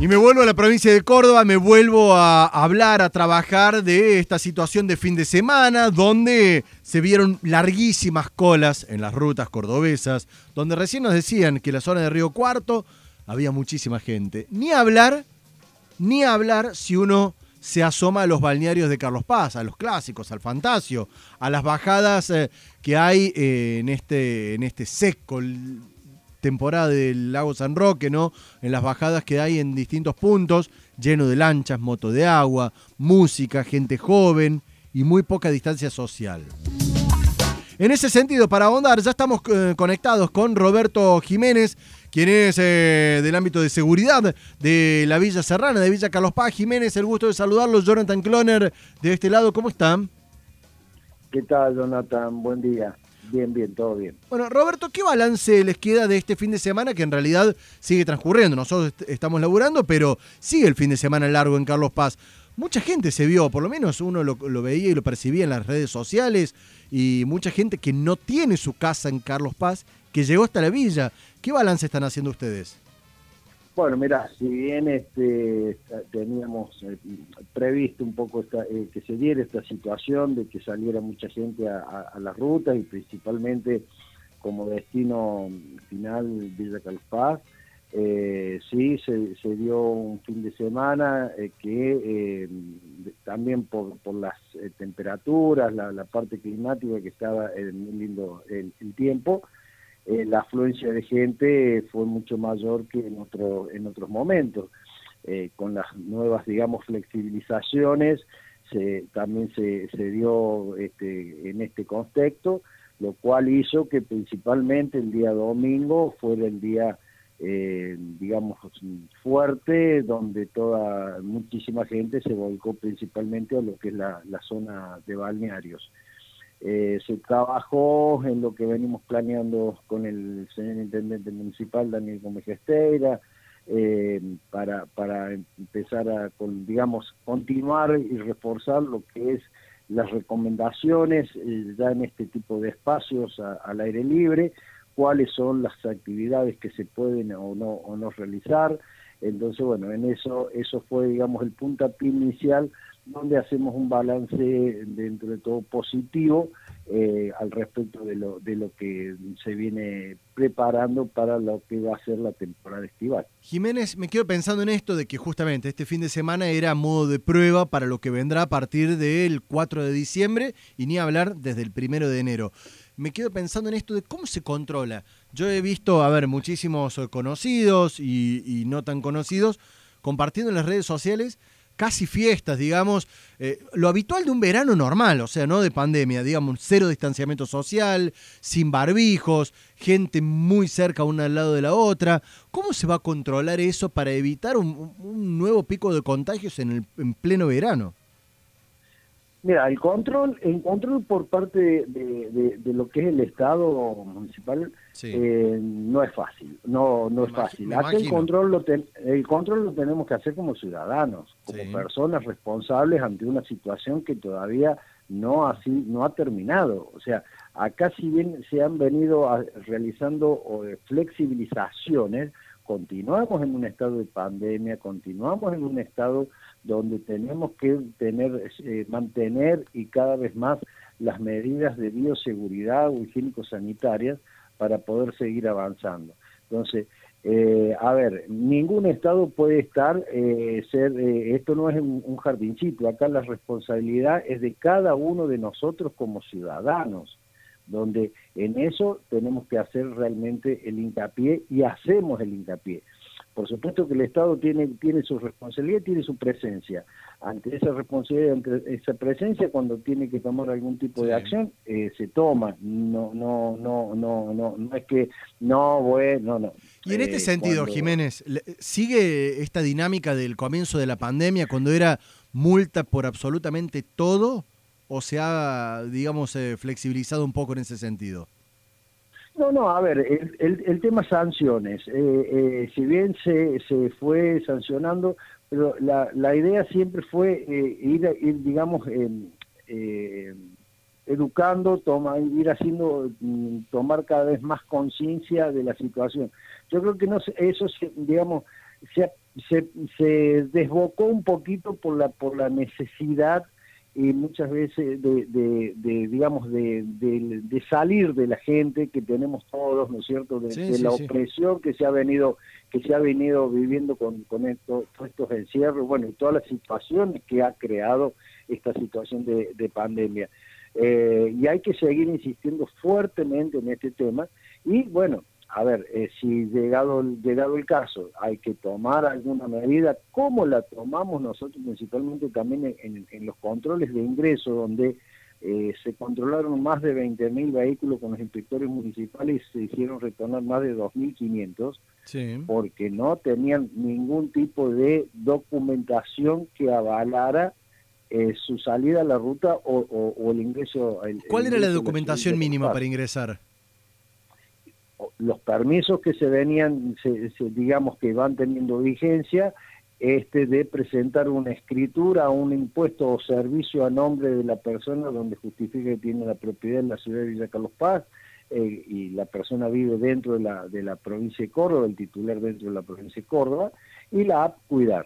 Y me vuelvo a la provincia de Córdoba, me vuelvo a hablar, a trabajar de esta situación de fin de semana, donde se vieron larguísimas colas en las rutas cordobesas, donde recién nos decían que en la zona de Río Cuarto había muchísima gente. Ni hablar, ni hablar si uno se asoma a los balnearios de Carlos Paz, a los clásicos, al Fantasio, a las bajadas eh, que hay eh, en, este, en este seco, temporada del lago San Roque, ¿no? En las bajadas que hay en distintos puntos, lleno de lanchas, moto de agua, música, gente joven y muy poca distancia social. En ese sentido, para ahondar, ya estamos eh, conectados con Roberto Jiménez, quien es eh, del ámbito de seguridad de la Villa Serrana, de Villa Carlos Paz. Jiménez, el gusto de saludarlo. Jonathan Cloner, de este lado, ¿cómo están? ¿Qué tal, Jonathan? Buen día. Bien, bien, todo bien. Bueno, Roberto, ¿qué balance les queda de este fin de semana que en realidad sigue transcurriendo? Nosotros estamos laburando, pero sigue el fin de semana largo en Carlos Paz. Mucha gente se vio, por lo menos uno lo, veía y lo percibía en las redes sociales, y mucha gente que no tiene su casa en Carlos Paz, que llegó hasta la villa. ¿Qué balance están haciendo ustedes? Bueno, mira, si bien este, teníamos eh, previsto un poco esta, eh, que se diera esta situación de que saliera mucha gente a, a, las rutas y principalmente como destino final Villa Calpaz, eh, sí se, dio un fin de semana eh, que también por, por las temperaturas, la, parte climática que estaba muy lindo el tiempo, eh, la afluencia de gente fue mucho mayor que en, otro, en otros momentos. Eh, con las nuevas, digamos, flexibilizaciones, se, también se, se dio este, en este contexto, lo cual hizo que principalmente el día domingo fuera el día, eh, digamos, fuerte, donde toda, muchísima gente se volcó principalmente a lo que es la, la zona de balnearios. Eh, se trabajó en lo que venimos planeando con el señor intendente municipal Daniel Gómez Gesteira, eh, para, para empezar a, con, digamos, continuar y reforzar lo que es las recomendaciones eh, ya en este tipo de espacios al aire libre, cuáles son las actividades que se pueden o no, o no realizar. Entonces, bueno, en eso, eso fue, digamos, el puntapié inicial donde hacemos un balance dentro de todo positivo eh, al respecto de lo, de lo que se viene preparando para lo que va a ser la temporada estival. Jiménez, me quedo pensando en esto de que justamente este fin de semana era modo de prueba para lo que vendrá a partir del 4 de diciembre y ni hablar desde el 1 de enero. Me quedo pensando en esto de cómo se controla. Yo he visto, a ver, muchísimos conocidos y, y no tan conocidos compartiendo en las redes sociales casi fiestas, digamos, eh, lo habitual de un verano normal, o sea, no de pandemia, digamos, cero distanciamiento social, sin barbijos, gente muy cerca una al lado de la otra. ¿Cómo se va a controlar eso para evitar un, nuevo pico de contagios en, el, en pleno verano? Mira, el control, el control por parte de, lo que es el Estado municipal eh, no es fácil, no no es fácil. el control lo el control lo tenemos que hacer como ciudadanos, como personas responsables ante una situación que todavía no así no ha terminado. O sea, acá si bien se han venido realizando flexibilizaciones, continuamos en un estado de pandemia, continuamos en un estado donde tenemos que tener, eh, mantener y cada vez más las medidas de bioseguridad o higiénico-sanitarias para poder seguir avanzando. Entonces, eh, a ver, ningún Estado puede estar, eh, ser, esto no es un, un, jardincito, acá la responsabilidad es de cada uno de nosotros como ciudadanos, donde en eso tenemos que hacer realmente el hincapié y hacemos el hincapié. Por supuesto que el Estado tiene, tiene su responsabilidad, tiene su presencia. Ante esa responsabilidad, ante esa presencia, cuando tiene que tomar algún tipo de acción, eh, se toma. No, no, no, no, no, no es que, no, bueno, no. Y en este eh, sentido, Jiménez, ¿sigue esta dinámica del comienzo de la pandemia cuando era multa por absolutamente todo? ¿O se ha, digamos, eh, flexibilizado un poco en ese sentido? No, no, a ver, el, el, tema sanciones, eh, eh, si bien se, se fue sancionando, pero la, la idea siempre fue eh, ir, ir, digamos, educando, toma, ir haciendo, mm, tomar cada vez más conciencia de la situación. Yo creo que no eso, digamos, se, se, se desbocó un poquito por la, por la necesidad y muchas veces de, de, digamos de, de, salir de la gente que tenemos todos no es cierto de, la opresión que se ha venido que se ha venido viviendo con, con esto, estos encierros bueno y todas las situaciones que ha creado esta situación de, pandemia. Eh, y hay que seguir insistiendo fuertemente en este tema. Y bueno a ver, eh, si llegado, llegado el caso hay que tomar alguna medida, ¿cómo la tomamos nosotros principalmente también en, los controles de ingreso, donde eh, se controlaron más de 20.000 vehículos con los inspectores municipales y se hicieron retornar más de 2.500, sí. porque no tenían ningún tipo de documentación que avalara eh, su salida a la ruta o, el ingreso. ¿Cuál era la documentación mínima para ingresar? Los permisos que se venían, digamos que van teniendo vigencia, este de presentar una escritura, un impuesto o servicio a nombre de la persona donde justifique que tiene la propiedad en la ciudad de Villa Carlos Paz eh, y la persona vive dentro de la, de la provincia de Córdoba, el titular dentro de la provincia de Córdoba, y la app Cuidar.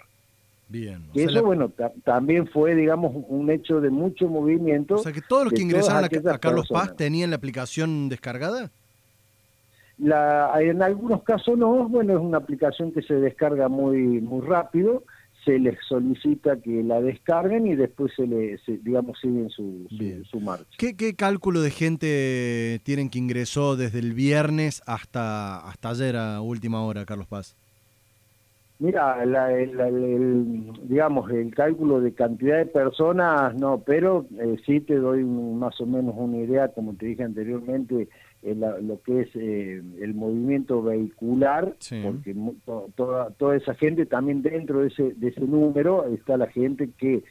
Bien. Y eso, bueno, también fue, digamos, un hecho de mucho movimiento. O sea, que todos los que ingresaban a, Carlos Paz tenían la aplicación descargada. La, en algunos casos no, bueno, es una aplicación que se descarga muy, muy rápido, se les solicita que la descarguen y después se le, digamos, siguen su, su, marcha. ¿Qué, ¿Qué, cálculo de gente tienen que ingresó desde el viernes hasta, hasta ayer a última hora, Carlos Paz? Mira, el, digamos, el cálculo de cantidad de personas, no, pero eh, sí te doy más o menos una idea, como te dije anteriormente, lo que es eh, el movimiento vehicular, porque toda, toda esa gente también dentro de ese, de ese número está la gente que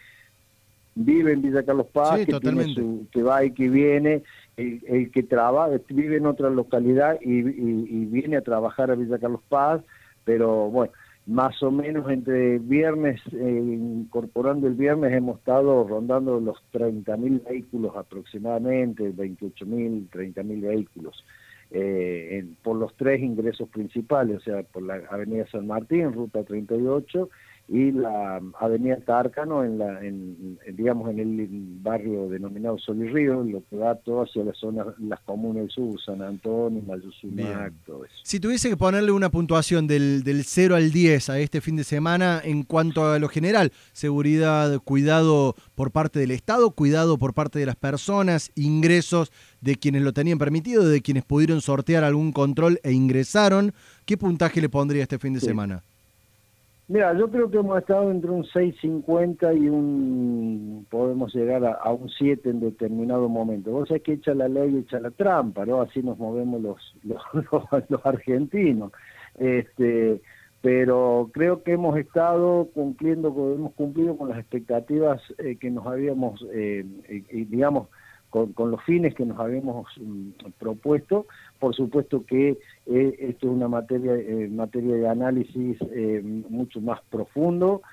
vive en Villa Carlos Paz, que, que va y que viene, el, que trabaja, vive en otra localidad y, y viene a trabajar a Villa Carlos Paz, pero bueno, más o menos entre viernes, eh, incorporando el viernes, hemos estado rondando los 30.000 vehículos aproximadamente, 28.000, 30.000 vehículos, eh, por los tres ingresos principales, o sea, por la Avenida San Martín, Ruta 38, y la avenida Tárcano en la en, digamos en el barrio denominado Sol y Río lo que va todo hacia la zona las comunas del sur San Antonio Mayusumac todo eso. Si tuviese que ponerle una puntuación del, del 0 al 10 a este fin de semana en cuanto a lo general seguridad cuidado por parte del Estado cuidado por parte de las personas ingresos de quienes lo tenían permitido de quienes pudieron sortear algún control e ingresaron ¿qué puntaje le pondría este fin de semana? Mira, yo creo que hemos estado entre un 6.50 y un, podemos llegar a, un 7 en determinado momento. Vos sabés que echa la ley, echa la trampa, ¿no? Así nos movemos los, los, argentinos. Este, pero creo que hemos estado cumpliendo, hemos cumplido con las expectativas eh, que nos habíamos, eh, digamos, con, los fines que nos habíamos mm, propuesto. Por supuesto que eh, esto es una materia, eh, materia de análisis eh, mucho más profundo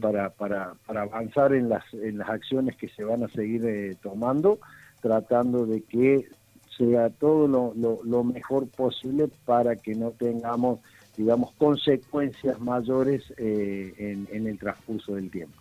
para, para, para, avanzar en las, en las acciones que se van a seguir tomando, tratando de que sea todo lo, lo, mejor posible para que no tengamos digamos, consecuencias mayores en, en el transcurso del tiempo.